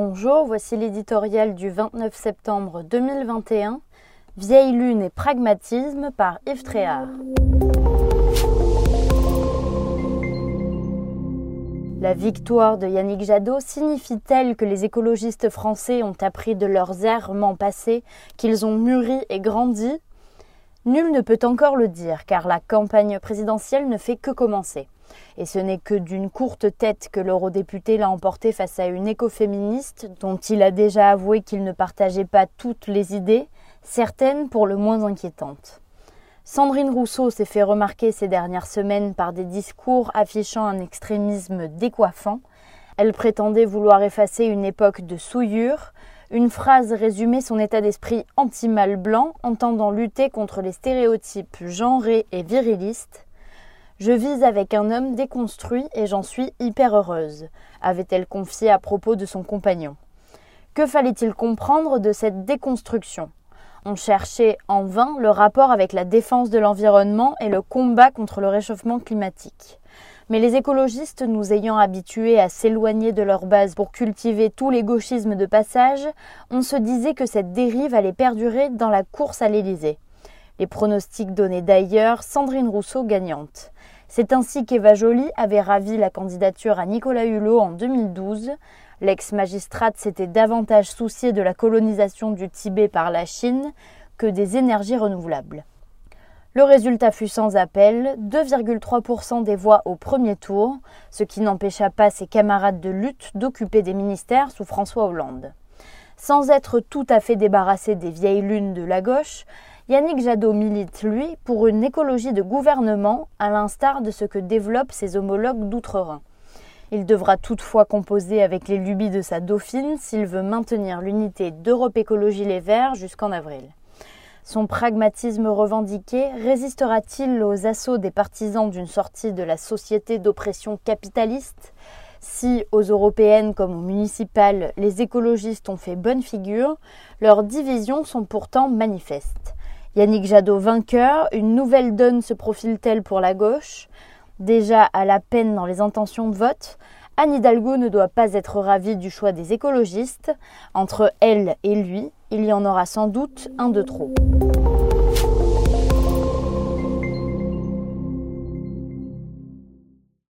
Bonjour, voici l'éditorial du 29 septembre 2021, Vieille lune et pragmatisme par Yves Tréhard. La victoire de Yannick Jadot signifie-t-elle que les écologistes français ont appris de leurs errements passés, qu'ils ont mûri et grandi? Nul ne peut encore le dire, car la campagne présidentielle ne fait que commencer. Et ce n'est que d'une courte tête que l'eurodéputé l'a emporté face à une écoféministe dont il a déjà avoué qu'il ne partageait pas toutes les idées, certaines pour le moins inquiétantes. Sandrine Rousseau s'est fait remarquer ces dernières semaines par des discours affichant un extrémisme décoiffant. Elle prétendait vouloir effacer une époque de souillure. Une phrase résumait son état d'esprit anti-mâle blanc, entendant lutter contre les stéréotypes genrés et virilistes. Je vis avec un homme déconstruit et j'en suis hyper heureuse, avait-elle confié à propos de son compagnon. Que fallait-il comprendre de cette déconstruction? On cherchait en vain le rapport avec la défense de l'environnement et le combat contre le réchauffement climatique. Mais les écologistes, nous ayant habitués à s'éloigner de leur base pour cultiver tous les gauchismes de passage, on se disait que cette dérive allait perdurer dans la course à l'Élysée. Les pronostics donnaient d'ailleurs Sandrine Rousseau gagnante. C'est ainsi qu'Eva Joly avait ravi la candidature à Nicolas Hulot en 2012. L'ex-magistrate s'était davantage souciée de la colonisation du Tibet par la Chine que des énergies renouvelables. Le résultat fut sans appel, 2,3% des voix au premier tour, ce qui n'empêcha pas ses camarades de lutte d'occuper des ministères sous François Hollande. Sans être tout à fait débarrassé des vieilles lunes de la gauche, Yannick Jadot milite, lui, pour une écologie de gouvernement, à l'instar de ce que développent ses homologues d'outre-Rhin. Il devra toutefois composer avec les lubies de sa dauphine s'il veut maintenir l'unité d'Europe Écologie Les Verts jusqu'en avril. Son pragmatisme revendiqué résistera-t-il aux assauts des partisans d'une sortie de la société d'oppression capitaliste? Si, aux européennes comme aux municipales, les écologistes ont fait bonne figure, leurs divisions sont pourtant manifestes. Yannick Jadot vainqueur, une nouvelle donne se profile-t-elle pour la gauche? Déjà à la peine dans les intentions de vote, Anne Hidalgo ne doit pas être ravie du choix des écologistes. Entre elle et lui, il y en aura sans doute un de trop.